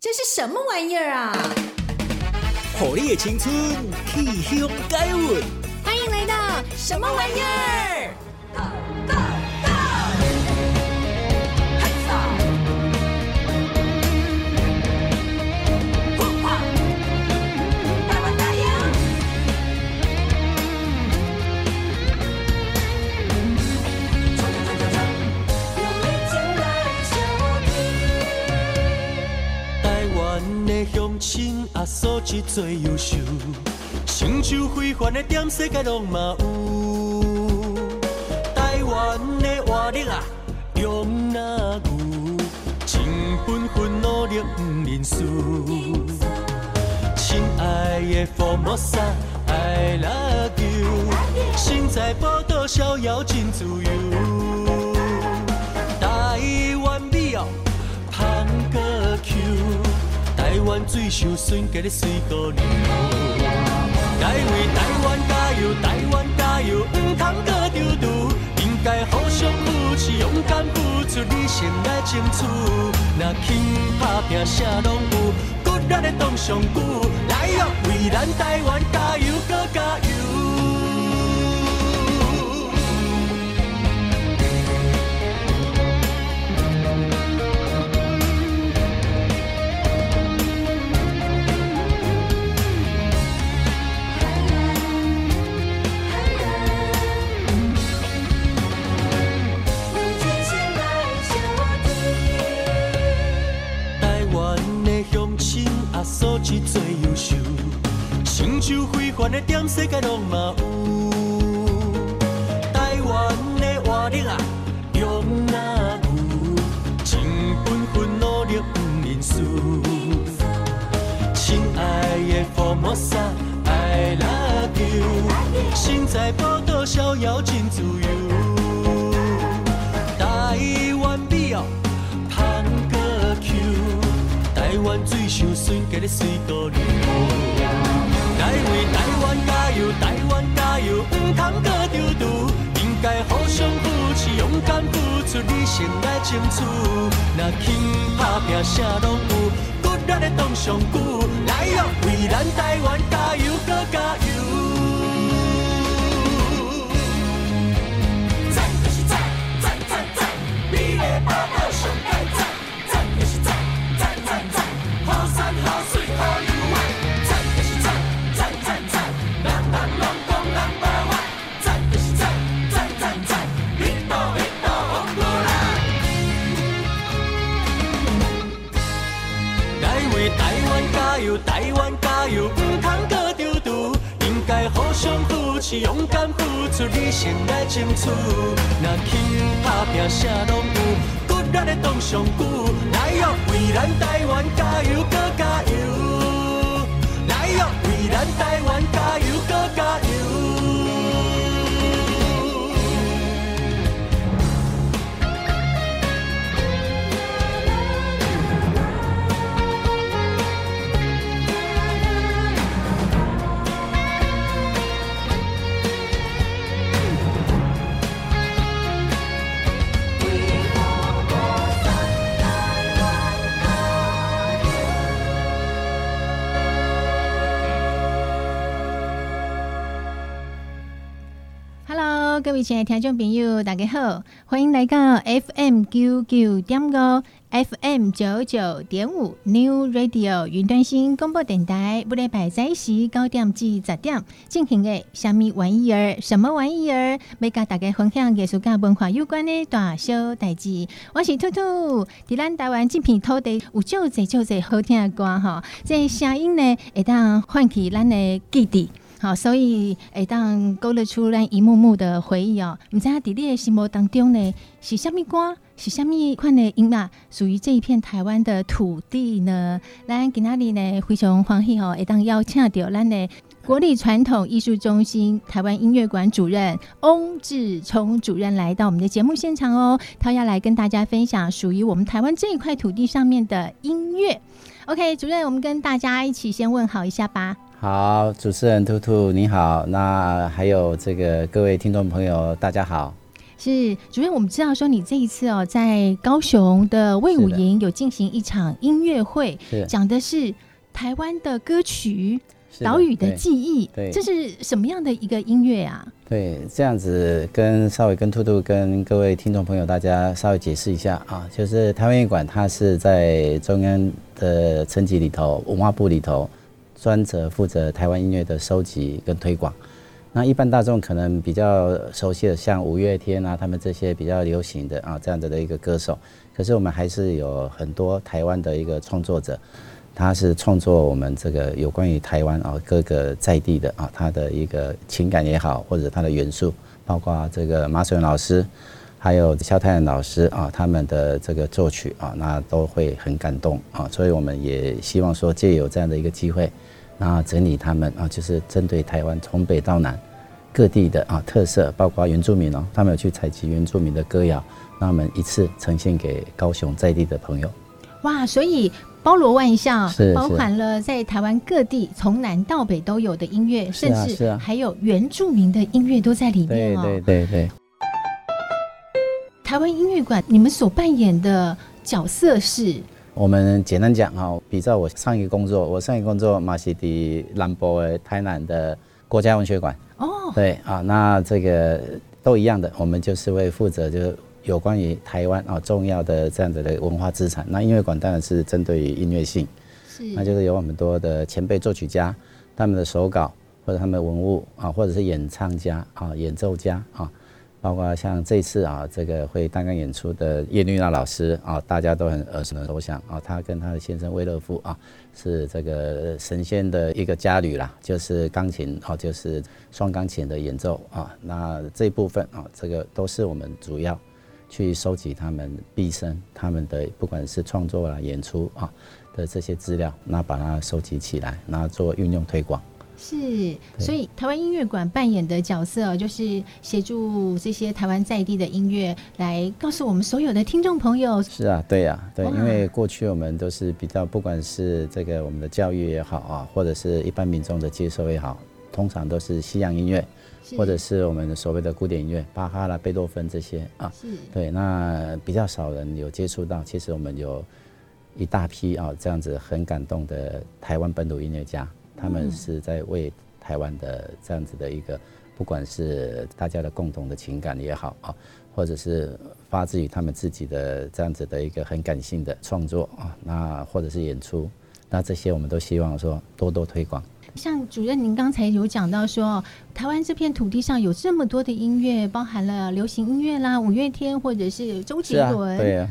这是什么玩意儿啊？火力的青春，气象改运。欢迎来到什么玩意儿？啊，素质最优秀，成就非凡的点，世界拢嘛有。台湾的活力啊，用哪牛，真本分努力不认输。亲爱的福摩萨，I love you，身在宝岛逍遥真自由。台湾美哦，香阁 Q。台湾水上顺格的水果流，该为台湾加油，台湾加油，唔通搁丢丢，应该互相扶持，勇敢付出，理性来争取。若肯打拼，啥拢有，骨力的挡上久，来哟，为咱台湾加油，搁加油。成就非凡的点，世界拢嘛有。台湾的活力啊，用哪有？真本分努力不认输。亲爱的福摩萨，I love you，身在宝岛逍遥真自由。水上顺格的水果流，为台湾加油，台湾加油，唔通搁丢丢，应该互相扶持，勇敢付出，理性来争取。若肯打拼，啥拢有，骨力的挡上久，来哟，为咱台湾加油，搁加油。台湾加油，唔通过着惰！应该互相扶持勇敢付出，理性来争取。若肯打拼，啥拢有，骨力的当上鼓。来哟，为咱台湾加油，搁加油！来哟，为咱台湾加油，搁加油！各位亲爱的听众朋友，大家好，欢迎来到 FM 九九点五 FM 九九点五 New Radio 云端新广播电台，不礼拜在时九点至十点进行的什么玩意儿？什么玩意儿？要跟大家分享艺术跟文化有关的大小代志。我是兔兔，在咱台湾这片土地有就这就这好听的歌哈，这声音呢会当唤起咱的记忆。好，所以会当勾勒出咱一幕幕的回忆哦。唔知阿弟弟的心目当中呢，是虾米歌，是虾米款的音乐，属于这一片台湾的土地呢？咱今仔日呢非常欢喜哦，会当邀请到咱的国立传统艺术中心台湾音乐馆主任翁志聪主任来到我们的节目现场哦。他要来跟大家分享属于我们台湾这一块土地上面的音乐。OK，主任，我们跟大家一起先问好一下吧。好，主持人兔兔你好，那还有这个各位听众朋友，大家好。是主任，我们知道说你这一次哦，在高雄的魏武营有进行一场音乐会，讲的是台湾的歌曲。岛屿的记忆，对，这是什么样的一个音乐啊？对，这样子跟稍微跟兔兔跟各位听众朋友大家稍微解释一下啊，就是台湾音乐馆它是在中央的层级里头，文化部里头专责负责台湾音乐的收集跟推广。那一般大众可能比较熟悉的，像五月天啊，他们这些比较流行的啊这样子的一个歌手，可是我们还是有很多台湾的一个创作者。他是创作我们这个有关于台湾啊各个在地的啊他的一个情感也好，或者他的元素，包括这个马水文老师，还有萧泰然老师啊他们的这个作曲啊，那都会很感动啊，所以我们也希望说借有这样的一个机会，然后整理他们啊，就是针对台湾从北到南各地的啊特色，包括原住民哦，他们有去采集原住民的歌谣，那我们一次呈现给高雄在地的朋友。哇，所以。包罗万象，包含了在台湾各地从南到北都有的音乐，甚至还有原住民的音乐都在里面哦。对对对对。台湾音乐馆，你们所扮演的角色是？我们简单讲哈，比照我上一个工作，我上一个工作马西迪兰博的台南的国家文学馆。哦。对啊，那这个都一样的，我们就是会负责就是。有关于台湾啊重要的这样子的文化资产，那音乐馆当然是针对于音乐性，是，那就是有很多的前辈作曲家，他们的手稿或者他们的文物啊，或者是演唱家啊、演奏家啊，包括像这次啊这个会单纲演出的叶绿娜老师啊，大家都很耳熟能详啊，他跟他的先生威勒夫啊是这个神仙的一个佳侣啦，就是钢琴啊，就是双钢琴的演奏啊，那这部分啊，这个都是我们主要。去收集他们毕生他们的不管是创作啊、演出啊的这些资料，那把它收集起来，然后做运用推广。是，所以台湾音乐馆扮演的角色就是协助这些台湾在地的音乐，来告诉我们所有的听众朋友。是啊，对呀、啊，对，因为过去我们都是比较，不管是这个我们的教育也好啊，或者是一般民众的接受也好，通常都是西洋音乐。或者是我们的所谓的古典音乐，巴哈啦、贝多芬这些啊，是对，那比较少人有接触到。其实我们有一大批啊这样子很感动的台湾本土音乐家，他们是在为台湾的这样子的一个，不管是大家的共同的情感也好啊，或者是发自于他们自己的这样子的一个很感性的创作啊，那或者是演出，那这些我们都希望说多多推广。像主任，您刚才有讲到说，台湾这片土地上有这么多的音乐，包含了流行音乐啦，五月天或者是周杰伦，啊，对啊。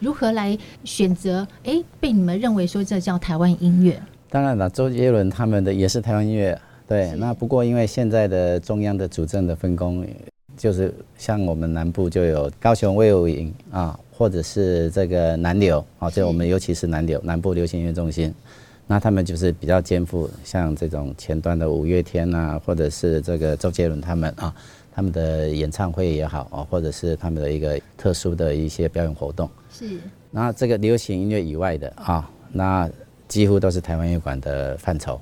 如何来选择？哎、欸，被你们认为说这叫台湾音乐？当然了，周杰伦他们的也是台湾音乐。对，那不过因为现在的中央的主政的分工，就是像我们南部就有高雄卫武营啊。或者是这个南流啊，就我们尤其是南流南部流行音乐中心，那他们就是比较肩负像这种前端的五月天啊，或者是这个周杰伦他们啊，他们的演唱会也好啊，或者是他们的一个特殊的一些表演活动。是。那这个流行音乐以外的啊，那几乎都是台湾乐馆的范畴。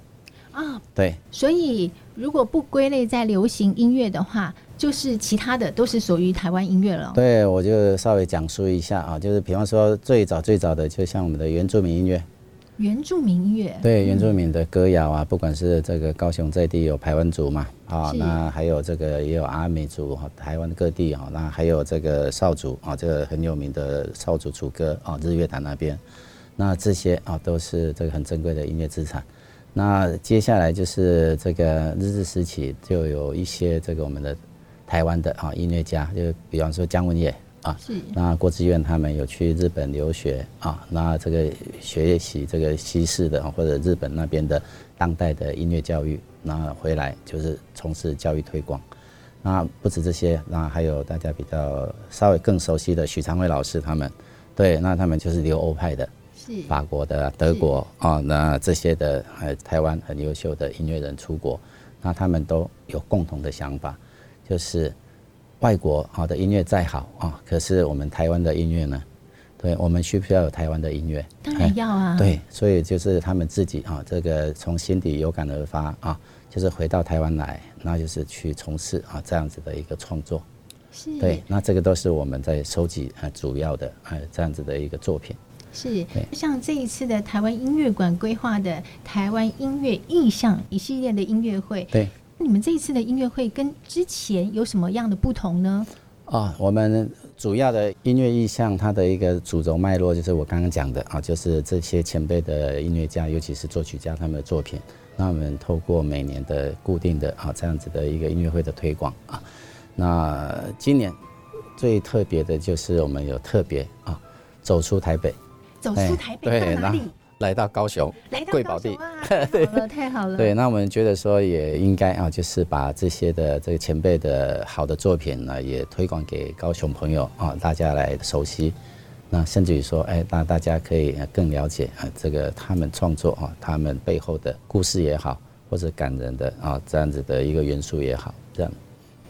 啊，对。所以如果不归类在流行音乐的话。就是其他的都是属于台湾音乐了。对，我就稍微讲述一下啊，就是比方说最早最早的，就像我们的原住民音乐。原住民音乐。对，原住民的歌谣啊，不管是这个高雄在地有台湾族嘛，啊，那还有这个也有阿美族哈，台湾各地啊，那还有这个少族啊，这个很有名的少族楚歌啊，日月潭那边，那这些啊都是这个很珍贵的音乐资产。那接下来就是这个日治时期就有一些这个我们的。台湾的啊音乐家，就比方说姜文也啊，是那郭志远他们有去日本留学啊，那这个学习这个西式的或者日本那边的当代的音乐教育，那回来就是从事教育推广。那不止这些，那还有大家比较稍微更熟悉的许常辉老师他们，对，那他们就是留欧派的，是法国的、德国啊，那这些的还有台湾很优秀的音乐人出国，那他们都有共同的想法。就是外国好的音乐再好啊，可是我们台湾的音乐呢，对，我们需不需要有台湾的音乐？当然要啊。对，所以就是他们自己啊，这个从心底有感而发啊，就是回到台湾来，那就是去从事啊这样子的一个创作。是。对，那这个都是我们在收集啊主要的啊这样子的一个作品。是。像这一次的台湾音乐馆规划的台湾音乐意象一系列的音乐会，对。你们这一次的音乐会跟之前有什么样的不同呢？啊，我们主要的音乐意向，它的一个主轴脉络就是我刚刚讲的啊，就是这些前辈的音乐家，尤其是作曲家他们的作品。那我们透过每年的固定的啊这样子的一个音乐会的推广啊，那今年最特别的就是我们有特别啊走出台北，走出台北到哪里？来到高雄，来贵宝地，太好了，太好了。对，那我们觉得说也应该啊，就是把这些的这个前辈的好的作品呢，也推广给高雄朋友啊，大家来熟悉。那甚至于说，哎，那大家可以更了解啊，这个他们创作啊，他们背后的故事也好，或者感人的啊这样子的一个元素也好，这样。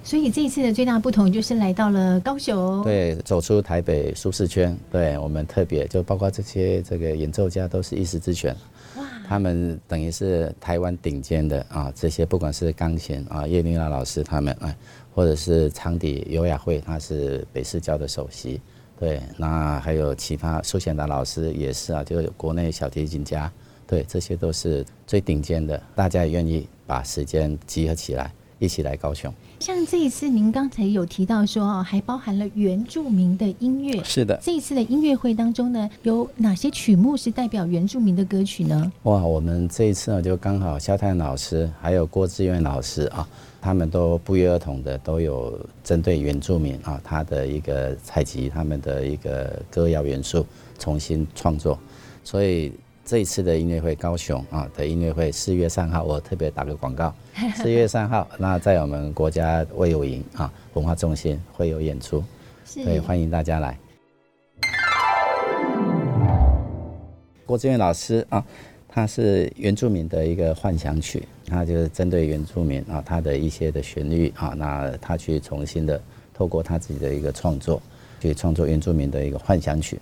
所以这一次的最大不同就是来到了高雄，对，走出台北舒适圈。对，我们特别就包括这些这个演奏家都是一时之选，哇，他们等于是台湾顶尖的啊，这些不管是钢琴啊叶丽娜老师他们啊，或者是长笛尤雅慧，她是北市交的首席，对，那还有其他苏显达老师也是啊，就是国内小提琴家，对，这些都是最顶尖的，大家也愿意把时间集合起来。一起来高雄，像这一次您刚才有提到说哦，还包含了原住民的音乐。是的，这一次的音乐会当中呢，有哪些曲目是代表原住民的歌曲呢？哇，我们这一次呢，就刚好萧泰老师还有郭志远老师啊，他们都不约而同的都有针对原住民啊，他的一个采集他们的一个歌谣元素重新创作，所以。这一次的音乐会，高雄啊的音乐会，四月三号，我特别打个广告。四月三号，那在我们国家卫武营啊文化中心会有演出，所以欢迎大家来。郭志远老师啊，他是原住民的一个幻想曲，他就是针对原住民啊，他的一些的旋律啊，那他去重新的透过他自己的一个创作，去创作原住民的一个幻想曲。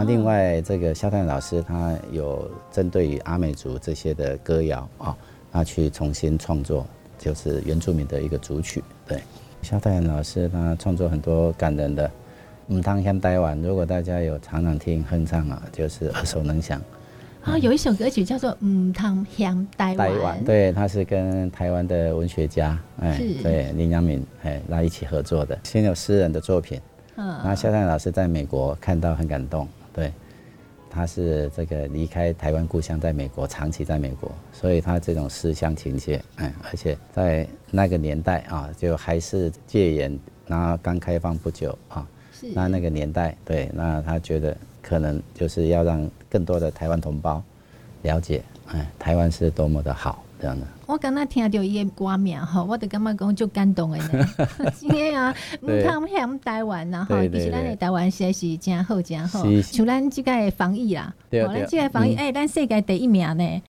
那另外这个肖泰然老师他有针对于阿美族这些的歌谣啊，他去重新创作，就是原住民的一个组曲。对，肖泰然老师他创作很多感人的。嗯汤乡台湾，如果大家有常常听哼唱啊，就是耳熟能详。啊、哦，有一首歌曲叫做《嗯汤乡台湾》，对，他是跟台湾的文学家，哎，对林阳敏，哎，来一起合作的，先有诗人的作品。嗯，那肖泰老师在美国看到很感动，对，他是这个离开台湾故乡，在美国长期在美国，所以他这种思乡情切，哎，而且在那个年代啊，就还是戒严，然后刚开放不久啊。那那个年代，对，那他觉得可能就是要让更多的台湾同胞了解，哎，台湾是多么的好，这样的。我刚刚听到伊的歌名吼，我就感觉讲就感动的呢。真的啊，唔通嫌台湾然后其实咱的台湾实在是真好真好，像咱这个防疫啦，吼咱这个防疫，哎、嗯，咱世界第一名呢。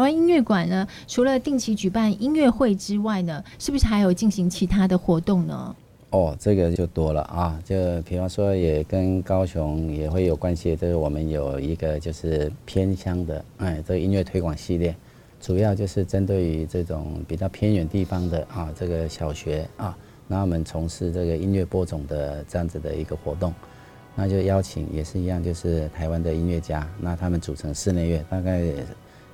台湾音乐馆呢，除了定期举办音乐会之外呢，是不是还有进行其他的活动呢？哦，这个就多了啊，就比方说也跟高雄也会有关系，就是我们有一个就是偏乡的哎，这个音乐推广系列，主要就是针对于这种比较偏远地方的啊，这个小学啊，那我们从事这个音乐播种的这样子的一个活动，那就邀请也是一样，就是台湾的音乐家，那他们组成室内乐，大概。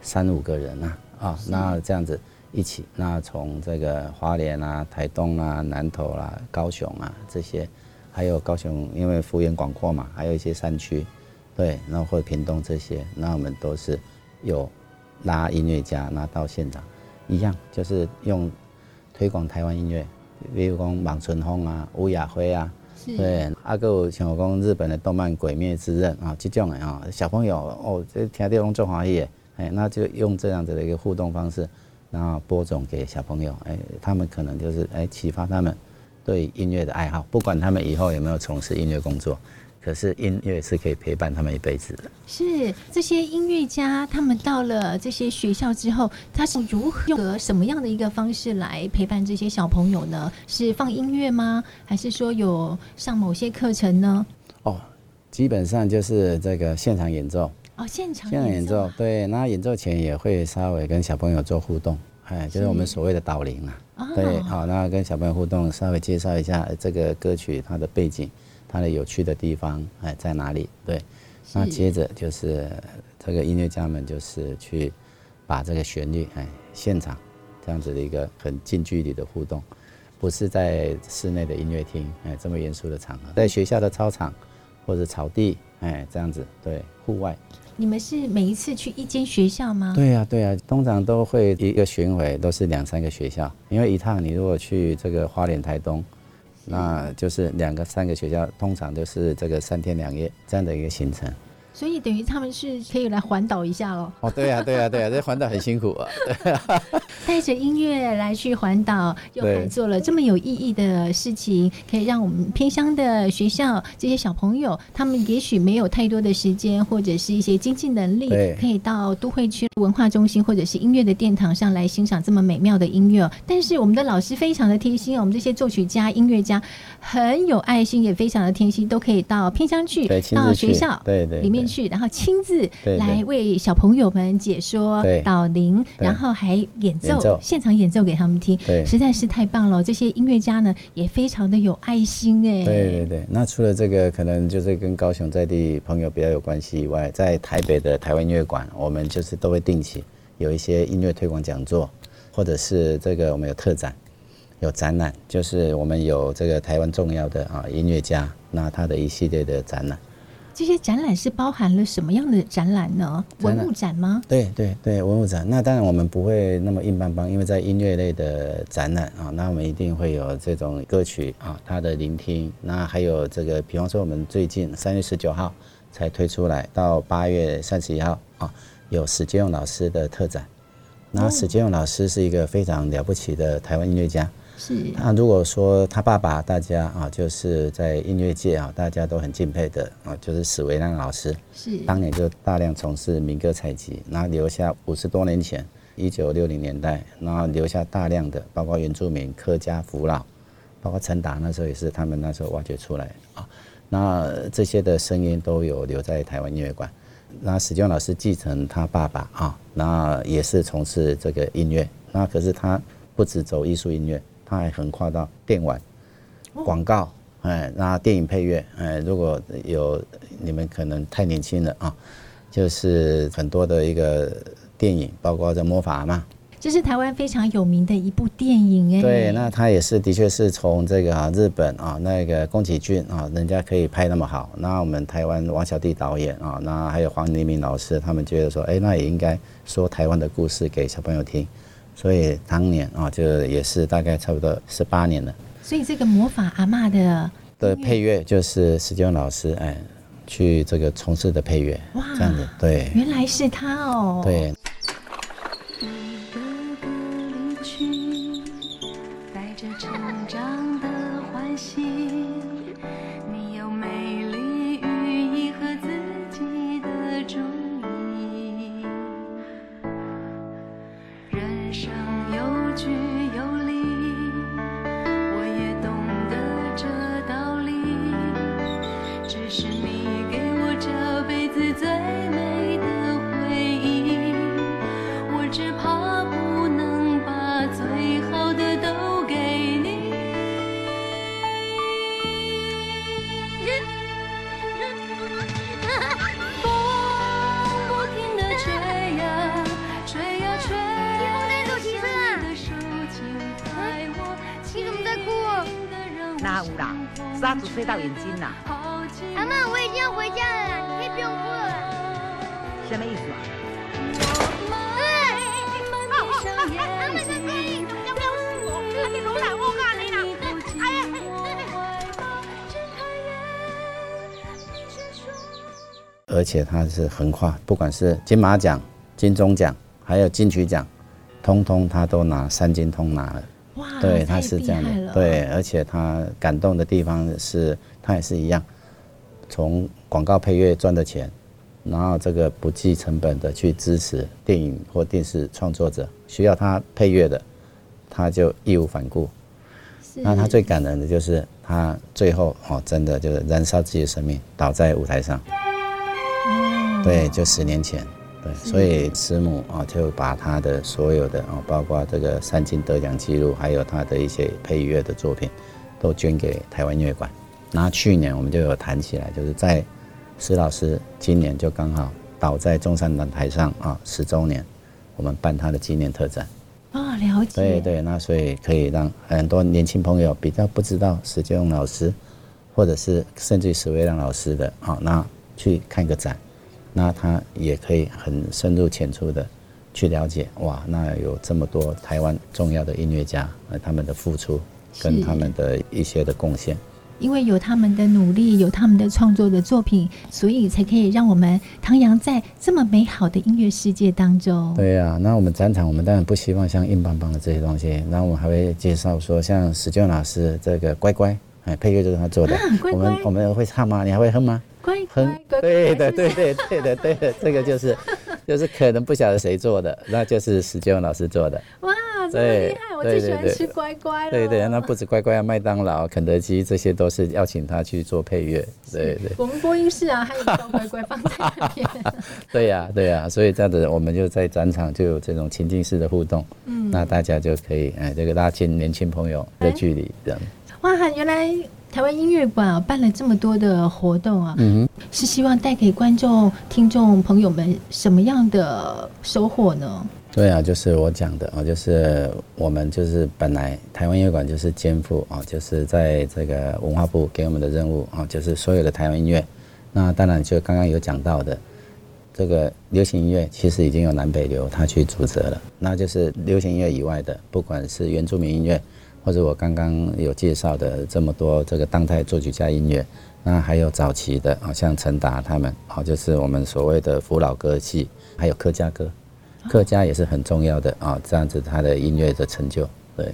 三五个人呐，啊，那这样子一起，那从这个花莲啊、台东啊、南投啦、啊、高雄啊这些，还有高雄，因为幅员广阔嘛，还有一些山区，对，然后或者屏东这些，那我们都是有拉音乐家，那到现场，一样，就是用推广台湾音乐，比如讲望春风啊、乌雅辉啊，对，阿个像我讲日本的动漫《鬼灭之刃》啊，这种的啊，小朋友哦，这听到拢做欢喜，哎，那就用这样子的一个互动方式，然后播种给小朋友，哎，他们可能就是哎启发他们对音乐的爱好，不管他们以后有没有从事音乐工作。可是音乐是可以陪伴他们一辈子的。是这些音乐家，他们到了这些学校之后，他是如何用什么样的一个方式来陪伴这些小朋友呢？是放音乐吗？还是说有上某些课程呢？哦，基本上就是这个现场演奏。哦，现场现场演奏，对。那演奏前也会稍微跟小朋友做互动，哎，就是我们所谓的导聆啊。哦、对，好，那跟小朋友互动，稍微介绍一下这个歌曲它的背景。它的有趣的地方哎在哪里？对，那接着就是这个音乐家们就是去把这个旋律哎现场这样子的一个很近距离的互动，不是在室内的音乐厅哎这么严肃的场合，在学校的操场或者草地哎这样子对户外。你们是每一次去一间学校吗？对呀对呀，通常都会一个巡回都是两三个学校，因为一趟你如果去这个花莲台东。那就是两个、三个学校，通常都是这个三天两夜这样的一个行程。所以等于他们是可以来环岛一下喽。哦，对呀、啊，对呀、啊，对呀、啊，这环岛很辛苦啊。对啊，带着音乐来去环岛，又还做了这么有意义的事情，可以让我们偏乡的学校这些小朋友，他们也许没有太多的时间或者是一些经济能力，可以到都会区文化中心或者是音乐的殿堂上来欣赏这么美妙的音乐。但是我们的老师非常的贴心，我们这些作曲家、音乐家很有爱心，也非常的贴心，都可以到偏乡去，到学校对对里面。去，然后亲自来为小朋友们解说导聆，然后还演奏，演奏现场演奏给他们听，实在是太棒了。这些音乐家呢也非常的有爱心哎。对对对，那除了这个可能就是跟高雄在地朋友比较有关系以外，在台北的台湾音乐馆，我们就是都会定期有一些音乐推广讲座，或者是这个我们有特展、有展览，就是我们有这个台湾重要的啊音乐家，那他的一系列的展览。这些展览是包含了什么样的展览呢？文物展吗？对对对，文物展。那当然我们不会那么硬邦邦，因为在音乐类的展览啊，那我们一定会有这种歌曲啊，它的聆听。那还有这个，比方说我们最近三月十九号才推出来，到八月三十一号啊，有史建勇老师的特展。那史建勇老师是一个非常了不起的台湾音乐家。是，那如果说他爸爸，大家啊，就是在音乐界啊，大家都很敬佩的啊，就是史维亮老师。是，当年就大量从事民歌采集，然后留下五十多年前，一九六零年代，然后留下大量的，包括原住民、客家、福佬，包括陈达那时候也是他们那时候挖掘出来啊。那这些的声音都有留在台湾音乐馆。那史俊老师继承他爸爸啊，那也是从事这个音乐，那可是他不止走艺术音乐。他还横跨到电玩、广告，哎，那电影配乐，哎，如果有你们可能太年轻了啊，就是很多的一个电影，包括这《魔法阿嬷》，这是台湾非常有名的一部电影哎。对，那他也是的确是从这个啊日本啊那个宫崎骏啊，人家可以拍那么好，那我们台湾王小弟导演啊，那还有黄黎明老师，他们觉得说，哎，那也应该说台湾的故事给小朋友听。所以当年啊，就也是大概差不多十八年了。所以这个魔法阿嬷的的配乐就是石建勇老师哎，去这个从事的配乐。哇，这样子对，原来是他哦。对。且他是横跨，不管是金马奖、金钟奖，还有金曲奖，通通他都拿三金通拿了。哇，对，他是这样的。对，而且他感动的地方是，他也是一样，从广告配乐赚的钱，然后这个不计成本的去支持电影或电视创作者需要他配乐的，他就义无反顾。那他最感人的就是他最后哦，真的就是燃烧自己的生命，倒在舞台上。对，就十年前。对，所以师母啊，就把他的所有的啊，包括这个三金得奖记录，还有他的一些配乐的作品，都捐给台湾音乐馆。那去年我们就有谈起来，就是在施老师今年就刚好倒在中山南台上啊，十周年，我们办他的纪念特展。啊，了解。对对，那所以可以让很多年轻朋友比较不知道石建荣老师，或者是甚至于石维亮老师的啊，那去看个展。那他也可以很深入浅出的去了解，哇，那有这么多台湾重要的音乐家，呃，他们的付出跟他们的一些的贡献，因为有他们的努力，有他们的创作的作品，所以才可以让我们徜徉在这么美好的音乐世界当中。对呀、啊，那我们展场，我们当然不希望像硬邦邦的这些东西，那我们还会介绍说，像史俊老师这个乖乖，哎，配乐就是他做的，啊、乖乖我们我们会唱吗？你还会哼吗？哼，对的，对对对的，对的，这个就是，就是可能不晓得谁做的，那就是史建文老师做的。哇，这么厉害！我最喜欢吃乖乖了。对对，那不止乖乖啊，麦当劳、肯德基这些都是邀请他去做配乐。对对。我们播音室啊，还有乖乖放在那边。对呀对呀，所以这样子我们就在展场就有这种情境式的互动，嗯，那大家就可以哎，这个拉近年轻朋友的距离，这样。哇，原来。台湾音乐馆啊，办了这么多的活动啊，嗯，是希望带给观众、听众朋友们什么样的收获呢？对啊，就是我讲的啊，就是我们就是本来台湾音乐馆就是肩负啊，就是在这个文化部给我们的任务啊，就是所有的台湾音乐。那当然就刚刚有讲到的，这个流行音乐其实已经有南北流他去负责了，那就是流行音乐以外的，不管是原住民音乐。或者我刚刚有介绍的这么多这个当代作曲家音乐，那还有早期的啊，像陈达他们，好，就是我们所谓的福老歌系，还有客家歌，客家也是很重要的啊，这样子他的音乐的成就，对，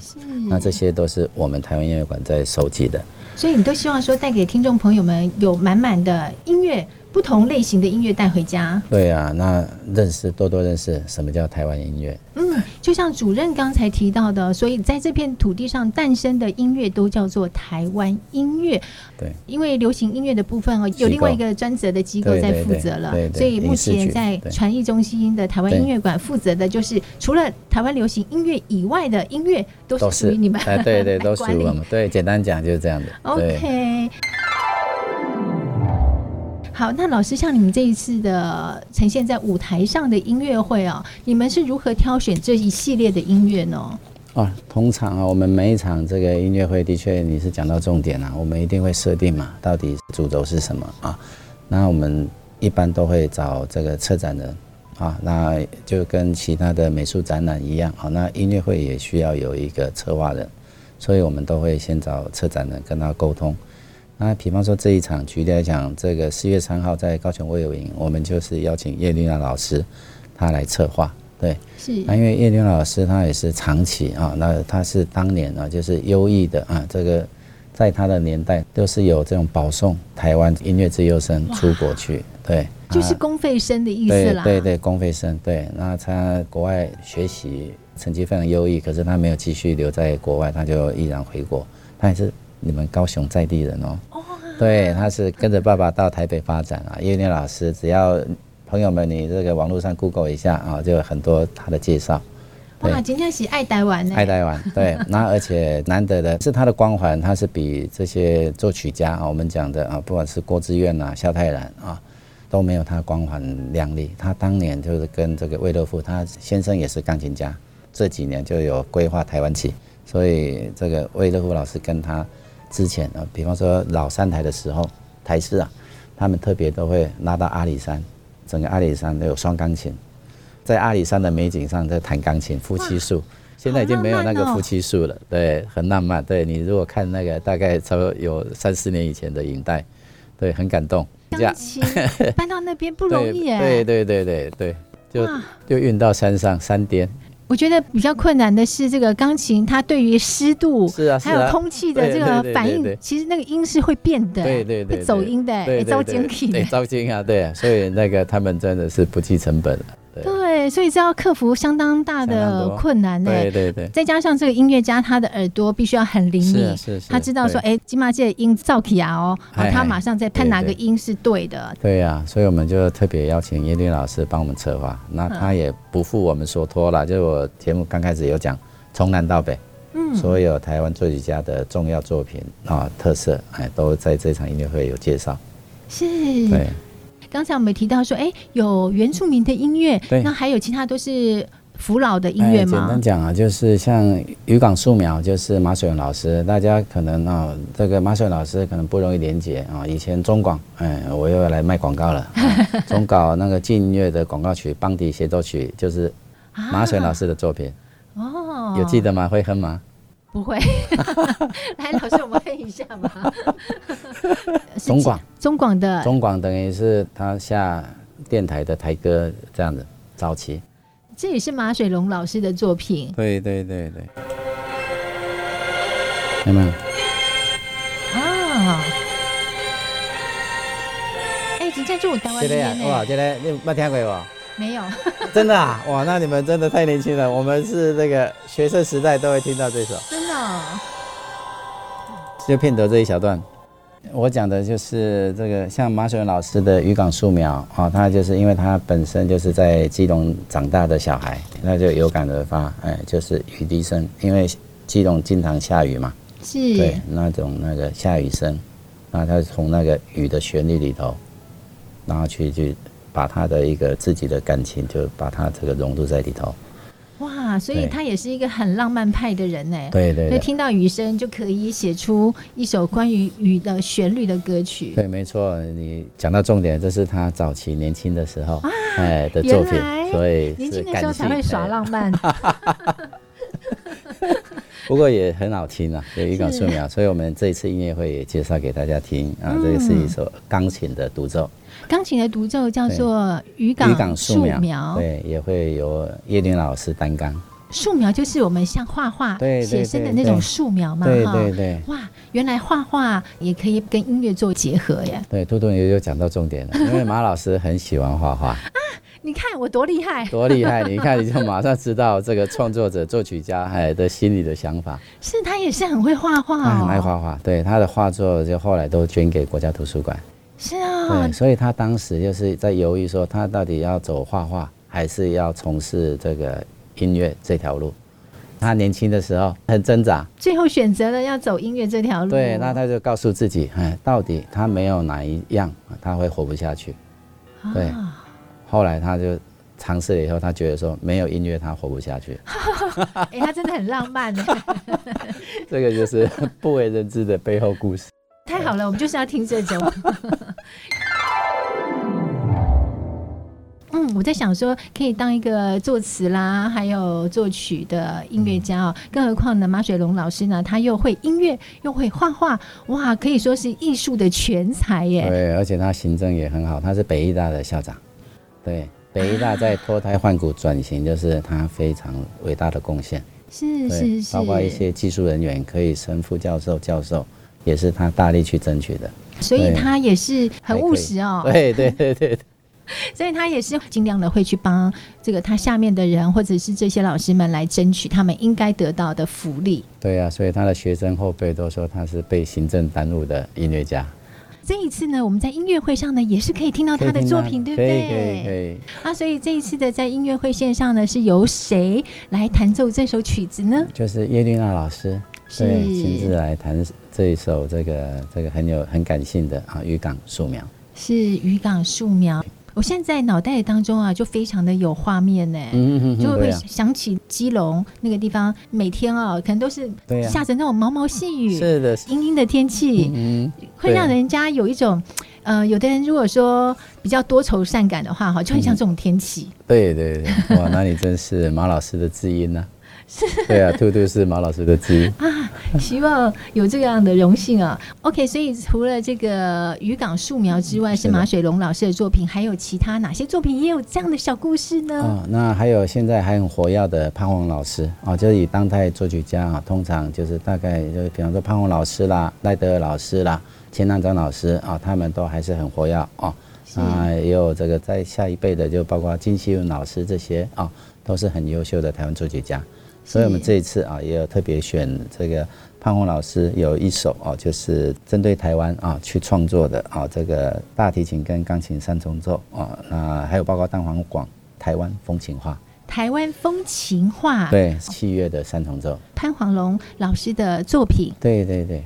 那这些都是我们台湾音乐馆在收集的。所以你都希望说带给听众朋友们有满满的音乐。不同类型的音乐带回家，对啊，那认识多多认识什么叫台湾音乐。嗯，就像主任刚才提到的，所以在这片土地上诞生的音乐都叫做台湾音乐。对，因为流行音乐的部分哦，有另外一个专责的机构在负责了。对对对对对，所以目前在传艺中心的台湾音乐馆负责的就是除了台湾流行音乐以外的音乐，都是属于你们。哎，对对，都属于我们。对，简单讲就是这样的。OK。好，那老师，像你们这一次的呈现在舞台上的音乐会啊，你们是如何挑选这一系列的音乐呢？啊，通常啊，我们每一场这个音乐会的确你是讲到重点啊，我们一定会设定嘛，到底主轴是什么啊？那我们一般都会找这个策展人啊，那就跟其他的美术展览一样啊，那音乐会也需要有一个策划人，所以我们都会先找策展人跟他沟通。那比方说这一场，举例来讲，这个四月三号在高雄卫武营，我们就是邀请叶丽娜老师，她来策划，对，是。那因为叶丽娜老师她也是长期啊，那她是当年啊，就是优异的啊，这个在她的年代都是有这种保送台湾音乐资优生出国去，对，就是公费生的意思啦。对对对，公费生，对。那他国外学习成绩非常优异，可是他没有继续留在国外，他就毅然回国，他也是。你们高雄在地人哦，对，他是跟着爸爸到台北发展啊。叶念老师，只要朋友们你这个网络上 Google 一下啊，就有很多他的介绍。哇，今天是爱台湾呢，爱台湾，对。那而且难得的是他的光环，他是比这些作曲家啊，我们讲的啊，不管是郭志远呐、萧泰然啊，都没有他光环亮丽。他当年就是跟这个魏乐富，他先生也是钢琴家，这几年就有规划台湾起，所以这个魏乐富老师跟他。之前啊，比方说老三台的时候，台式啊，他们特别都会拉到阿里山，整个阿里山都有双钢琴，在阿里山的美景上在弹钢琴，夫妻树，现在已经没有那个夫妻树了，对，很浪漫。对，你如果看那个大概差不多有三四年以前的影带，对，很感动。钢琴搬到那边不容易哎，对对对对对，就就运到山上山巅。我觉得比较困难的是这个钢琴，它对于湿度是啊，还有空气的这个反应，其实那个音是会变的，对对对，会走音的，会遭惊气的，遭惊啊，对，所以那个他们真的是不计成本了。对，所以这要克服相当大的困难呢。对对对，再加上这个音乐家，他的耳朵必须要很灵敏，是是，他知道说，哎，金马界的音造起啊哦，他马上在判哪个音是对的。对啊，所以我们就特别邀请叶律老师帮我们策划，那他也不负我们所托了。就我节目刚开始有讲，从南到北，嗯，所有台湾作曲家的重要作品啊特色，哎，都在这场音乐会有介绍。是，对。刚才我们提到说，哎，有原住民的音乐，那还有其他都是福老的音乐吗？简单讲啊，就是像渔港素描，就是马水龙老师，大家可能啊、哦，这个马水龙老师可能不容易连接啊。以前中广，哎，我又要来卖广告了。中广那个劲音乐的广告曲《邦迪协奏曲》，就是马水龙老师的作品。哦，有记得吗？会哼吗？不会，来，老师，我们问一下吧。中广，中广的，中广等于是他下电台的台歌这样子，早期。这也是马水龙老师的作品。对对对对。有没有？啊。哎，真正就台湾音乐。哇，这个你有没听过吧？没有，真的啊！哇，那你们真的太年轻了。我们是那个学生时代都会听到这首，真的、哦。就片头这一小段，我讲的就是这个，像马雪文老师的渔港素描啊，他就是因为他本身就是在基隆长大的小孩，那就有感而发，哎，就是雨滴声，因为基隆经常下雨嘛，是，对，那种那个下雨声，然后他从那个雨的旋律里头，然后去去。把他的一个自己的感情，就把他这个融入在里头。哇，所以他也是一个很浪漫派的人呢。对对，对。所以听到雨声就可以写出一首关于雨的旋律的歌曲。对，没错，你讲到重点，这是他早期年轻的时候哎的作品，所以年轻的时候才会耍浪漫。不过也很好听啊，有渔港素描，所以我们这一次音乐会也介绍给大家听啊。这个是一首钢琴的独奏。钢琴的独奏叫做渔港素描，对，也会由叶林老师担纲。素描就是我们像画画写生的那种素描嘛，对对对。哇，原来画画也可以跟音乐做结合耶。对，兔兔也有讲到重点了，因为马老师很喜欢画画啊。你看我多厉害，多厉害！你看 你就马上知道这个创作者、作曲家哎的心里的想法。是他也是很会画画，他很爱画画。对，他的画作就后来都捐给国家图书馆。是啊，对，所以他当时就是在犹豫说，他到底要走画画，还是要从事这个音乐这条路。他年轻的时候很挣扎，最后选择了要走音乐这条路。对，那他就告诉自己，哎，到底他没有哪一样他会活不下去。对，后来他就尝试了以后，他觉得说没有音乐他活不下去。哎、欸，他真的很浪漫呢。这个就是不为人知的背后故事。太好了，我们就是要听这种。嗯，我在想说，可以当一个作词啦，还有作曲的音乐家哦。更何况呢，马水龙老师呢，他又会音乐，又会画画，哇，可以说是艺术的全才耶。对，而且他行政也很好，他是北艺大的校长。对，北艺大在脱胎换骨转型，就是他非常伟大的贡献。是是是，包括一些技术人员可以升副教授、教授。也是他大力去争取的，所以他也是很务实哦。对对对对，所以他也是尽量的会去帮这个他下面的人，或者是这些老师们来争取他们应该得到的福利。对啊，所以他的学生后辈都说他是被行政耽误的音乐家。这一次呢，我们在音乐会上呢，也是可以听到他的作品，对不对？可以可以。啊，所以这一次的在音乐会线上呢，是由谁来弹奏这首曲子呢？就是叶丽娜老师。对，亲自来弹这一首这个这个很有很感性的啊渔港素描，是渔港素描。我现在脑袋当中啊，就非常的有画面呢，嗯嗯，就会想起基隆那个地方，每天啊，可能都是下着那种毛毛细雨，是的，阴阴的天气，嗯，会让人家有一种，呃，有的人如果说比较多愁善感的话，哈，就很像这种天气。对对对，哇，那你真是马老师的知音 呢。对啊，兔兔是马老师的鸡啊，希望有这样的荣幸啊。OK，所以除了这个渔港树苗之外，是马水龙老师的作品，还有其他哪些作品也有这样的小故事呢？哦，那还有现在还很活跃的潘宏老师啊，就是以当代作曲家啊，通常就是大概就比方说潘宏老师啦、赖德尔老师啦、钱南章老师啊，他们都还是很活跃啊。啊，也有这个在下一辈的，就包括金希文老师这些啊，都是很优秀的台湾作曲家。所以，我们这一次啊，也有特别选这个潘虹老师有一首啊，就是针对台湾啊去创作的啊，这个大提琴跟钢琴三重奏啊，那还有包括蛋黄广台湾风情画，台湾风情画，对，器乐的三重奏，潘黄龙老师的作品，对对对。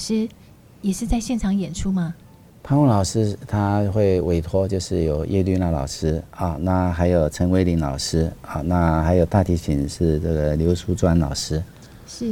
师也是在现场演出吗？潘虹老师他会委托，就是有叶绿娜老师啊，那还有陈威林老师啊，那还有大提琴是这个刘淑专老师，是，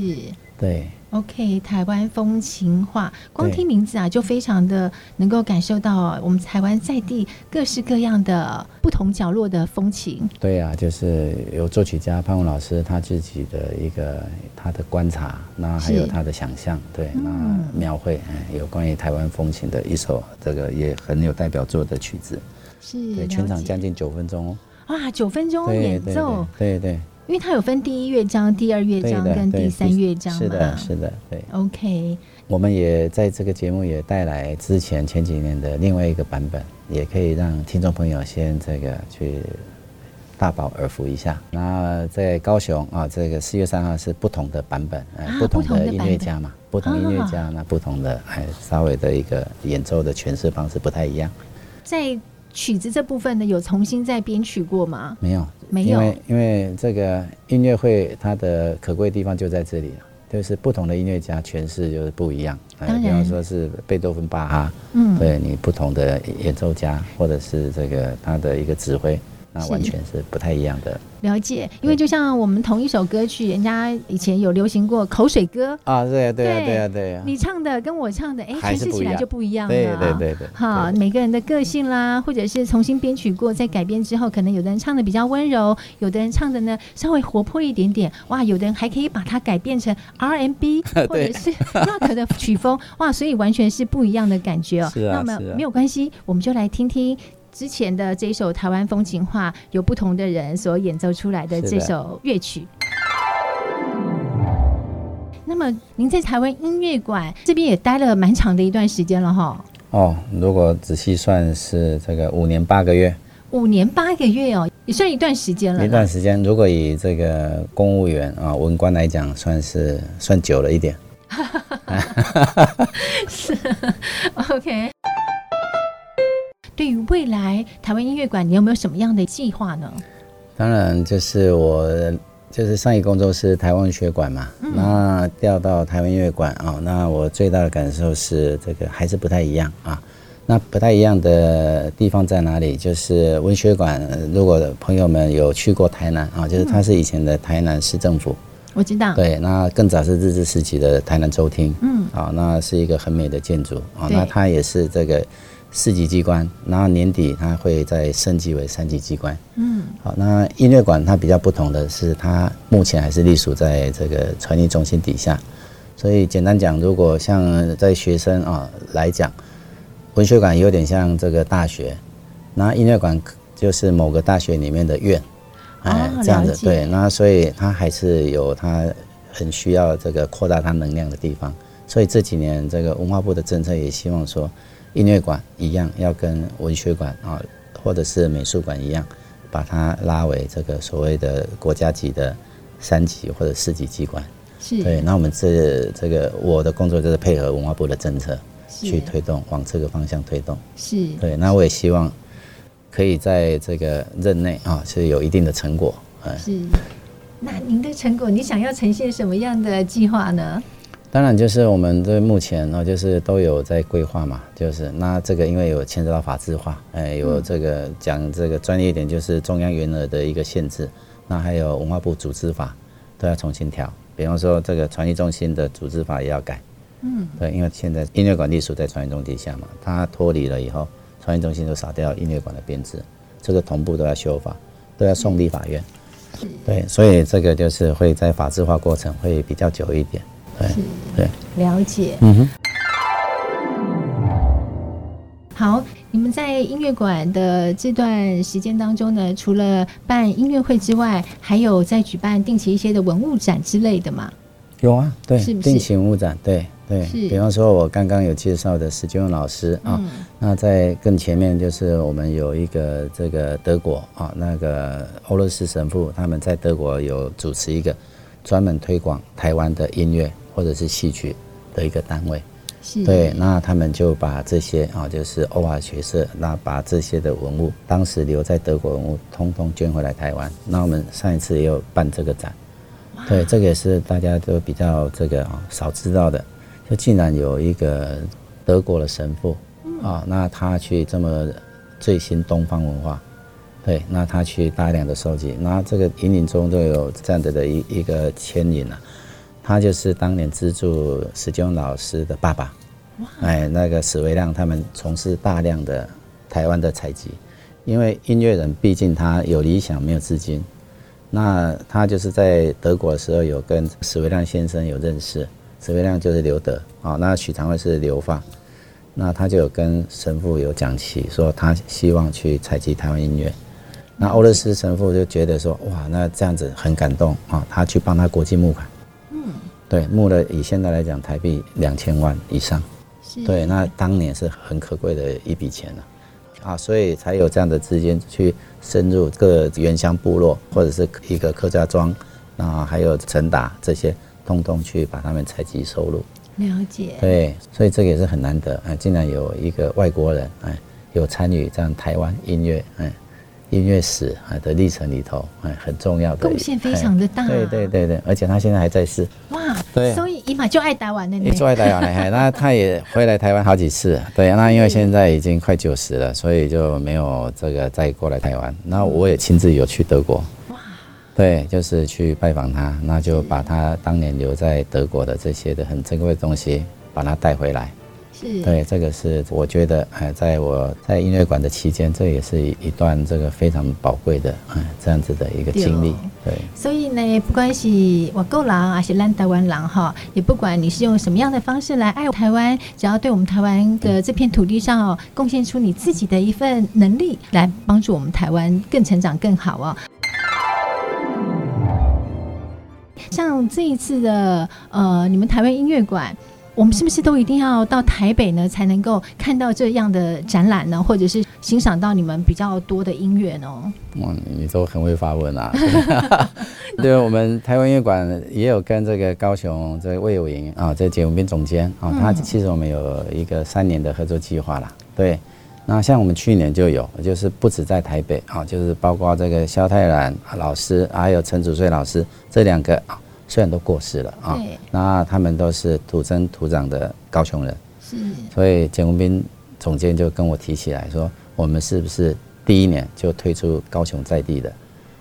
对。OK，台湾风情画，光听名字啊，就非常的能够感受到我们台湾在地各式各样的不同角落的风情。对、啊，就是有作曲家潘文老师他自己的一个他的观察，那还有他的想象，对，那描绘有关于台湾风情的一首这个也很有代表作的曲子。是，对，全场将近九分钟哦。啊，九分钟演奏，对对，对，对对。因为它有分第一乐章、第二乐章跟第三乐章嘛。是的，是的，对。OK，我们也在这个节目也带来之前前几年的另外一个版本，也可以让听众朋友先这个去大饱耳福一下。那在高雄啊，这个四月三号是不同的版本，啊、不同的音乐家嘛，不同音乐家，那不同的哎，稍微的一个演奏的诠释方式不太一样。在曲子这部分呢，有重新再编曲过吗？没有。没有，因为因为这个音乐会它的可贵地方就在这里了，就是不同的音乐家诠释就是不一样。比方说是贝多芬、巴哈，嗯，对你不同的演奏家或者是这个他的一个指挥，那完全是不太一样的。了解，因为就像我们同一首歌曲，人家以前有流行过口水歌啊，对啊，对啊，对啊，对啊，你唱的跟我唱的，哎，诠释起来就不一样了。对对对对，好，每个人的个性啦，或者是重新编曲过，在改编之后，可能有的人唱的比较温柔，有的人唱的呢稍微活泼一点点，哇，有的人还可以把它改变成 R&B 或者是 Rock 的曲风，哇，所以完全是不一样的感觉哦。是啊，那么没有关系，我们就来听听。之前的这一首《台湾风情画》，有不同的人所演奏出来的这首乐曲。那么，您在台湾音乐馆这边也待了蛮长的一段时间了哈？哦，如果仔细算是这个五年八个月。五年八个月哦，也算一段时间了。一段时间，如果以这个公务员啊文官来讲，算是算久了一点。是，OK。对于未来台湾音乐馆，你有没有什么样的计划呢？当然，就是我就是上一工作是台湾文学馆嘛，嗯、那调到台湾音乐馆啊，那我最大的感受是这个还是不太一样啊。那不太一样的地方在哪里？就是文学馆，如果朋友们有去过台南啊，就是它是以前的台南市政府，我知道。对，那更早是日治时期的台南州厅，嗯，啊，那是一个很美的建筑啊，那它也是这个。四级机关，然后年底它会再升级为三级机关。嗯，好，那音乐馆它比较不同的是，它目前还是隶属在这个传艺中心底下。所以简单讲，如果像在学生啊来讲，文学馆有点像这个大学，那音乐馆就是某个大学里面的院，哎，这样子对。那所以它还是有它很需要这个扩大它能量的地方。所以这几年这个文化部的政策也希望说。音乐馆一样要跟文学馆啊，或者是美术馆一样，把它拉为这个所谓的国家级的三级或者四级机关。是。对，那我们这这个我的工作就是配合文化部的政策去推动，往这个方向推动。是。对，那我也希望可以在这个任内啊是有一定的成果。嗯是。那您的成果，你想要呈现什么样的计划呢？当然，就是我们这目前呢，就是都有在规划嘛，就是那这个因为有牵涉到法制化，哎，有这个讲这个专业一点，就是中央原额的一个限制，那还有文化部组织法都要重新调，比方说这个传艺中心的组织法也要改，嗯，对，因为现在音乐馆隶属在传艺中底下嘛，它脱离了以后，传艺中心就少掉音乐馆的编制，这个同步都要修法，都要送立法院，对，所以这个就是会在法制化过程会比较久一点。对，对，了解。嗯哼。好，你们在音乐馆的这段时间当中呢，除了办音乐会之外，还有在举办定期一些的文物展之类的吗？有啊，对，是不是？定期文物展，对对。是。比方说，我刚刚有介绍的史金勇老师啊，嗯、那在更前面就是我们有一个这个德国啊，那个欧罗斯神父他们在德国有主持一个专门推广台湾的音乐。或者是戏曲的一个单位，对，那他们就把这些啊，就是欧华学社，那把这些的文物，当时留在德国文物，通通捐回来台湾。那我们上一次也有办这个展，对，这个也是大家都比较这个啊少知道的，就竟然有一个德国的神父啊，那他去这么最新东方文化，对，那他去大量的收集，那这个引领中都有这样子的一一个牵引啊。他就是当年资助史金老师的爸爸，哎，那个史维亮他们从事大量的台湾的采集，因为音乐人毕竟他有理想没有资金，那他就是在德国的时候有跟史维亮先生有认识，史维亮就是刘德。啊，那许长惠是流放，那他就有跟神父有讲起，说他希望去采集台湾音乐，那欧勒斯神父就觉得说哇，那这样子很感动。啊，他去帮他国际募款。对，募了以现在来讲，台币两千万以上，是对，那当年是很可贵的一笔钱了，啊，所以才有这样的资金去深入各原乡部落，或者是一个客家庄，啊，还有陈打这些，通通去把他们采集收入。了解。对，所以这个也是很难得，哎，竟然有一个外国人，哎，有参与这样台湾音乐，哎。音乐史啊的历程里头，哎，很重要的贡献非常的大，对对对对，而且他现在还在世。哇，对，所以伊玛就爱台湾的，也就爱台湾的。那他也回来台湾好几次。对，那因为现在已经快九十了，所以就没有这个再过来台湾。那我也亲自有去德国。哇。对，就是去拜访他，那就把他当年留在德国的这些的很珍贵的东西，把他带回来。是对，这个是我觉得，哎，在我在音乐馆的期间，这也是一段这个非常宝贵的，嗯，这样子的一个经历。对，所以呢，不管是我够狼还是烂台湾狼哈，也不管你是用什么样的方式来爱台湾，只要对我们台湾的这片土地上哦，贡献出你自己的一份能力，来帮助我们台湾更成长更好哦。像这一次的呃，你们台湾音乐馆。我们是不是都一定要到台北呢，才能够看到这样的展览呢？或者是欣赏到你们比较多的音乐呢？嗯，你都很会发问啊！对，我们台湾音乐馆也有跟这个高雄这个魏有营啊，这简文彬总监啊，他其实我们有一个三年的合作计划啦。对，那像我们去年就有，就是不止在台北啊，就是包括这个萧泰然老师，还有陈祖瑞老师这两个啊。虽然都过世了啊，那他们都是土生土长的高雄人，是，所以简文斌总监就跟我提起来说，我们是不是第一年就推出高雄在地的？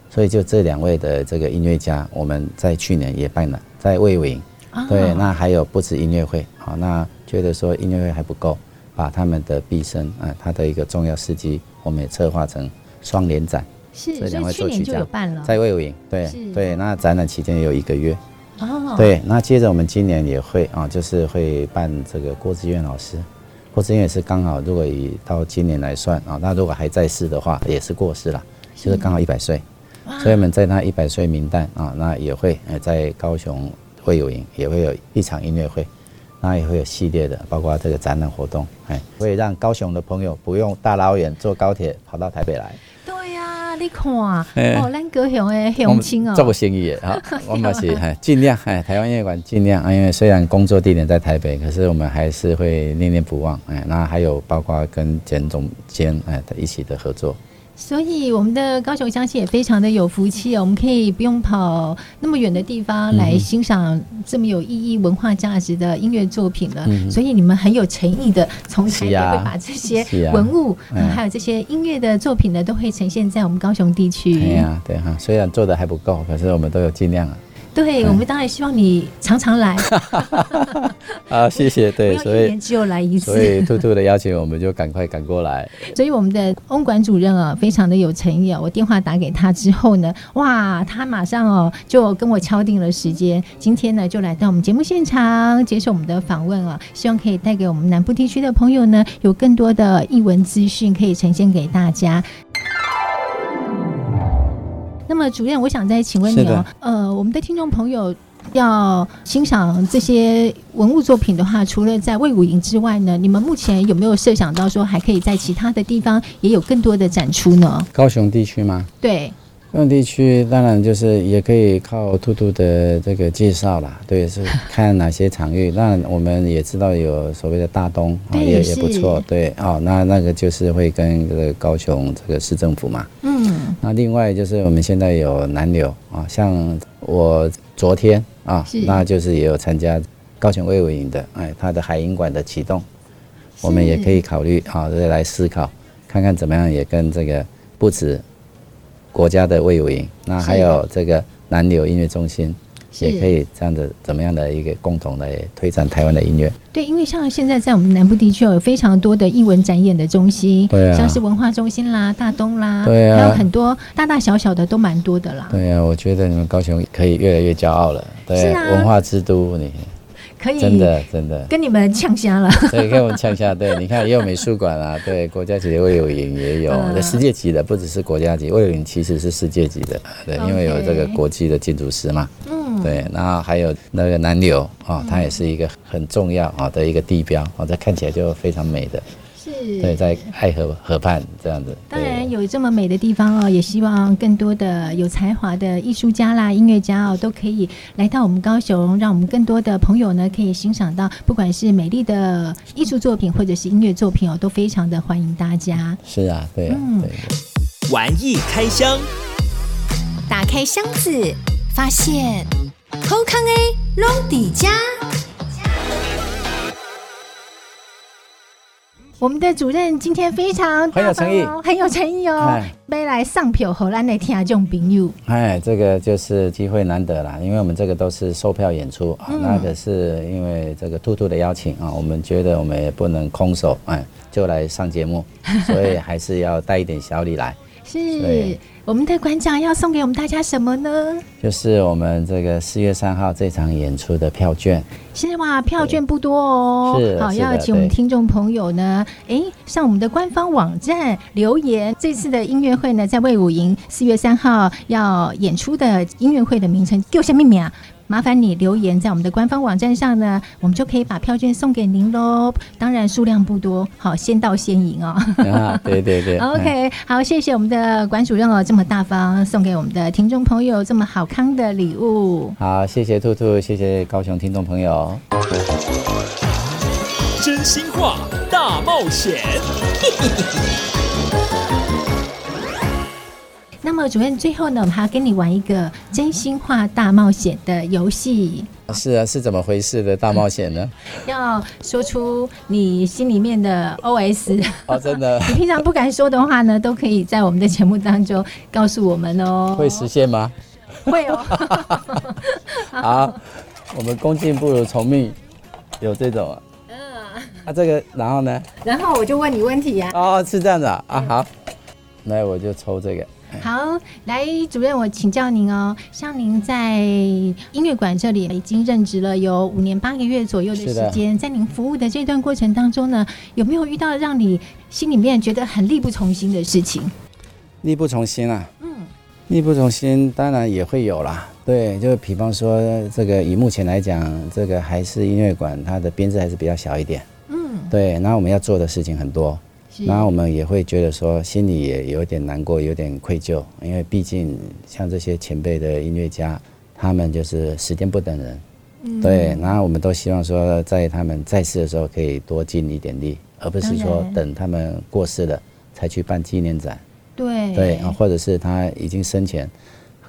所以就这两位的这个音乐家，我们在去年也办了，在卫武营，对，那还有不止音乐会，好，那觉得说音乐会还不够，把他们的毕生啊，他的一个重要事迹，我们也策划成双联展。是，这两位作曲家在魏武营，对对，那展览期间也有一个月，哦，对，那接着我们今年也会啊，就是会办这个郭志远老师，郭志远也是刚好，如果以到今年来算啊，那如果还在世的话，也是过世了，就是刚好一百岁，所以我们在他一百岁名单啊，那也会在高雄会有营也会有一场音乐会，那也会有系列的，包括这个展览活动，哎，会让高雄的朋友不用大老远坐高铁跑到台北来。你看，哦，咱高雄的乡亲哦，做不生意的哈，我们是尽量哎，台湾音乐馆尽量啊，因为虽然工作地点在台北，可是我们还是会念念不忘哎，那还有包括跟简总监哎的一起的合作。所以我们的高雄乡亲也非常的有福气哦，我们可以不用跑那么远的地方来欣赏这么有意义、文化价值的音乐作品了。嗯、所以你们很有诚意的从台北会把这些文物，还有这些音乐的作品呢，都会呈现在我们高雄地区。对呀，对哈，虽然做的还不够，可是我们都有尽量啊。对，我们当然希望你常常来。啊，谢谢。对，所以只有来一次，所以兔兔的邀请，我们就赶快赶过来。所以我们的翁管主任啊，非常的有诚意啊。我电话打给他之后呢，哇，他马上哦就跟我敲定了时间，今天呢就来到我们节目现场接受我们的访问啊，希望可以带给我们南部地区的朋友呢，有更多的译文资讯可以呈现给大家。那么主任，我想再请问你哦，呃，我们的听众朋友要欣赏这些文物作品的话，除了在魏武营之外呢，你们目前有没有设想到说还可以在其他的地方也有更多的展出呢？高雄地区吗？对。高雄地区当然就是也可以靠兔兔的这个介绍啦，对，是看哪些场域。那我们也知道有所谓的大东 啊，也也不错，对哦。那那个就是会跟这个高雄这个市政府嘛，嗯。那另外就是我们现在有南流啊，像我昨天啊，那就是也有参加高雄卫武营的，哎，他的海鹰馆的启动，我们也可以考虑啊，来思考看看怎么样也跟这个不止。国家的卫武营，那还有这个南流音乐中心，也可以这样的怎么样的一个共同来推展台湾的音乐。对，因为像现在在我们南部地区有非常多的艺文展演的中心，对啊，像是文化中心啦、大东啦，对啊，还有很多大大小小的都蛮多的啦。对啊，我觉得你们高雄可以越来越骄傲了，对，是啊，文化之都你。可以真的真的跟你们呛虾了，对，跟我们呛虾。对，你看也有美术馆啊，对，国家级的卫武营也有，嗯、世界级的不只是国家级，魏有营其实是世界级的，对.因为有这个国际的建筑师嘛，嗯，对，然后还有那个南流啊、哦，它也是一个很重要啊的一个地标，啊，这看起来就非常美的。是对，在爱河河畔这样子。当然有这么美的地方哦，也希望更多的有才华的艺术家啦、音乐家哦，都可以来到我们高雄，让我们更多的朋友呢可以欣赏到，不管是美丽的艺术作品或者是音乐作品哦，都非常的欢迎大家。是啊，对啊。玩艺开箱，打开箱子，发现，好康的，拢在这。我们的主任今天非常很有诚意，很有诚意哦，背来上票荷兰的听众朋友。哎，这个就是机会难得啦，因为我们这个都是售票演出啊，嗯、那个是因为这个兔兔的邀请啊，我们觉得我们也不能空手哎，就来上节目，所以还是要带一点小礼来。是。我们的馆长要送给我们大家什么呢？就是我们这个四月三号这场演出的票券。是哇，票券不多哦。是，好，要请我们听众朋友呢，哎，上我们的官方网站留言。这次的音乐会呢，在魏武营四月三号要演出的音乐会的名称，叫什么名啊？麻烦你留言在我们的官方网站上呢，我们就可以把票券送给您喽。当然数量不多，好，先到先赢哦。啊，对对对。OK，好，谢谢我们的管主任哦，这么大方送给我们的听众朋友这么好康的礼物。好，谢谢兔兔，谢谢高雄听众朋友。真心话大冒险。那么主任，最后呢，我们还要跟你玩一个真心话大冒险的游戏。是啊，是怎么回事的大冒险呢？要说出你心里面的 OS 哦，真的。你平常不敢说的话呢，都可以在我们的节目当中告诉我们哦。会实现吗？会哦。好，我们恭敬不如从命，有这种啊。嗯。啊，这个然后呢？然后我就问你问题呀。哦，是这样子啊。啊，好，那我就抽这个。好，来，主任，我请教您哦。像您在音乐馆这里已经任职了有五年八个月左右的时间，在您服务的这段过程当中呢，有没有遇到让你心里面觉得很力不从心的事情？力不从心啊？嗯，力不从心当然也会有啦。对，就比方说这个，以目前来讲，这个还是音乐馆，它的编制还是比较小一点。嗯，对，那我们要做的事情很多。那我们也会觉得说，心里也有点难过，有点愧疚，因为毕竟像这些前辈的音乐家，他们就是时间不等人，嗯、对。然后我们都希望说，在他们在世的时候可以多尽一点力，而不是说等他们过世了才去办纪念展。对对，或者是他已经生前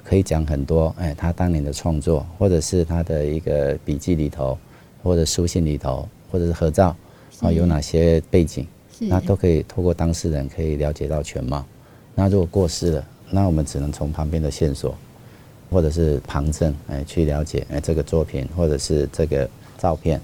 可以讲很多，哎，他当年的创作，或者是他的一个笔记里头，或者书信里头，或者是合照啊，有哪些背景。那都可以透过当事人可以了解到全貌。那如果过世了，那我们只能从旁边的线索，或者是旁证，哎，去了解哎这个作品或者是这个照片，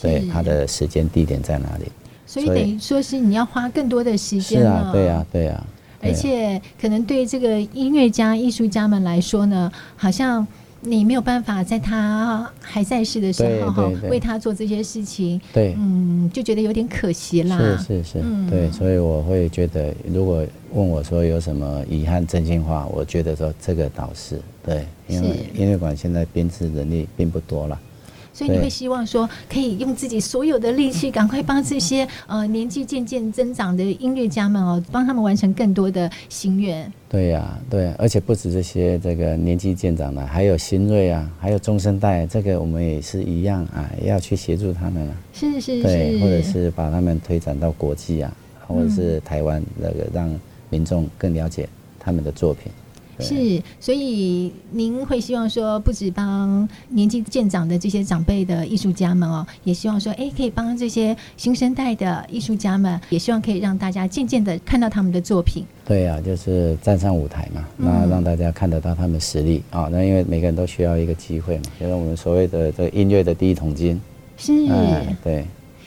对它的时间地点在哪里。所以等于说是你要花更多的时间。是啊，对啊，对啊。而且可能对这个音乐家、艺术家们来说呢，好像。你没有办法在他还在世的时候哈，为他做这些事情，对，嗯，就觉得有点可惜啦。是是是，嗯、对，所以我会觉得，如果问我说有什么遗憾、真心话，我觉得说这个倒是对，因为音乐馆现在编制人力并不多了。所以你会希望说，可以用自己所有的力气，赶快帮这些呃年纪渐渐增长的音乐家们哦，帮他们完成更多的心愿。对呀、啊，对，而且不止这些这个年纪渐长的，还有新锐啊，还有中生代，这个我们也是一样啊，要去协助他们啊。是是是。对，或者是把他们推展到国际啊，或者是台湾那个让民众更了解他们的作品。是，所以您会希望说，不止帮年纪渐长的这些长辈的艺术家们哦，也希望说，哎，可以帮这些新生代的艺术家们，也希望可以让大家渐渐的看到他们的作品。对呀、啊，就是站上舞台嘛，那让大家看得到他们实力啊、嗯哦。那因为每个人都需要一个机会嘛，就是我们所谓的这个音乐的第一桶金。是，哎、对。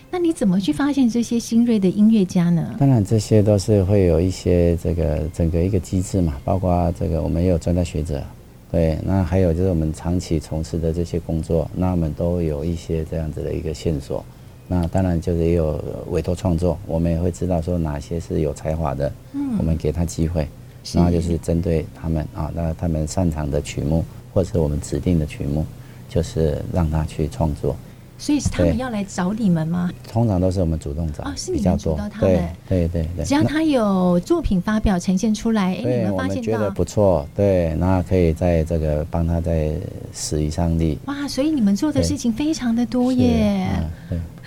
那你怎么去发现这些新锐的音乐家呢？当然，这些都是会有一些这个整个一个机制嘛，包括这个我们也有专家学者，对，那还有就是我们长期从事的这些工作，那我们都有一些这样子的一个线索。那当然就是也有委托创作，我们也会知道说哪些是有才华的，嗯，我们给他机会，然后就是针对他们啊，那他们擅长的曲目或者是我们指定的曲目，就是让他去创作。所以是他们要来找你们吗？通常都是我们主动找，哦，是你们主动他们。对对对对。只要他有作品发表呈现出来，哎，你们发现到觉得不错，对，那可以在这个帮他再使一上力。哇，所以你们做的事情非常的多耶。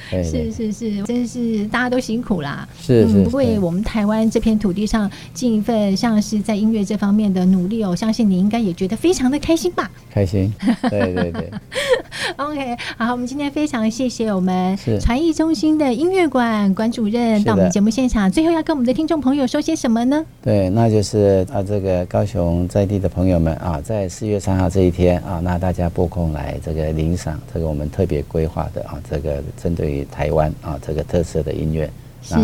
是是是，真是大家都辛苦啦。是是，不为我们台湾这片土地上尽一份像是在音乐这方面的努力哦，相信你应该也觉得非常的开心吧？开心，对对对。OK，好，我们今天非常谢谢我们传艺中心的音乐馆馆主任到我们节目现场，最后要跟我们的听众朋友说些什么呢？对，那就是啊，这个高雄在地的朋友们啊，在四月三号这一天啊，那大家拨空来这个领赏这个我们特别规划的啊，这个针对于台湾啊这个特色的音乐，是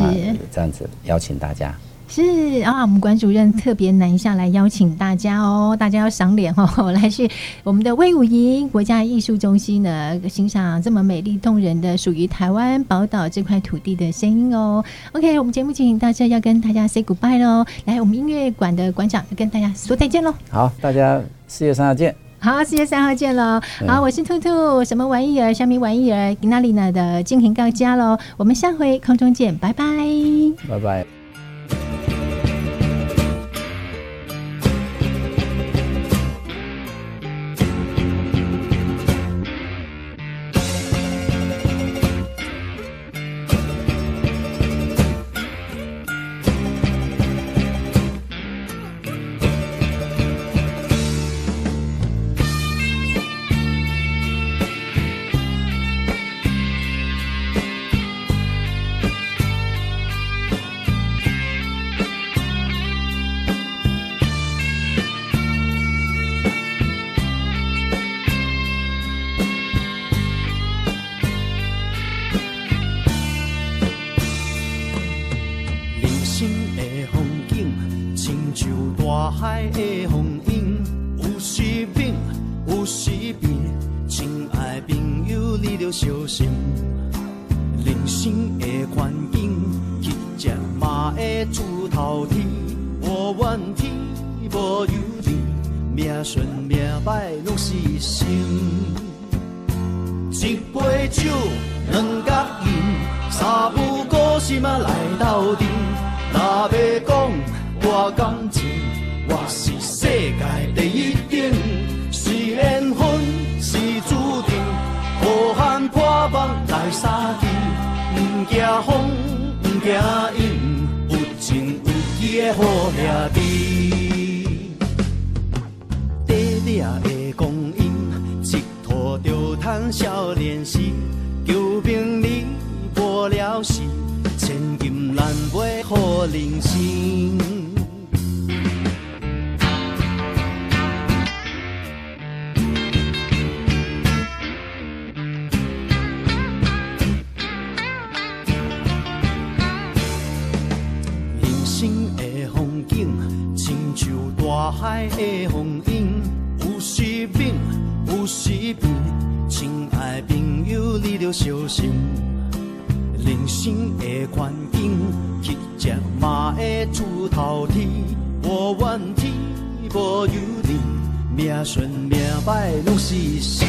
这样子邀请大家。是啊，我们馆主任特别南下来邀请大家哦，大家要赏脸哦，来去我们的威武营国家艺术中心呢，欣赏这么美丽动人的属于台湾宝岛这块土地的声音哦。OK，我们节目进行到这，要跟大家 say goodbye 喽。来，我们音乐馆的馆长跟大家说再见喽。好，大家四月三号见。好，四月三号见喽。好，我是兔兔，什么玩意儿？虾米玩意儿？那里呢的精品到家喽。我们下回空中见，拜拜，拜拜。的风景，有时冷，有时变，亲爱朋友，你着小心。人生的环境，乞食嘛会出头天，我怨天无尤天，命顺命歹拢是心。一杯酒，两角银，三不五时嘛来斗阵。惊风，不惊阴，有情有义的好兄弟。短短的光阴，一拖就叹少年时，求名利过了时，千金难买好人生。大海的风影，有时猛，有时平。亲爱朋友，你着小心。人生的环境，乞食嘛会出头天，无怨天，无尤人，命顺命歹拢是生。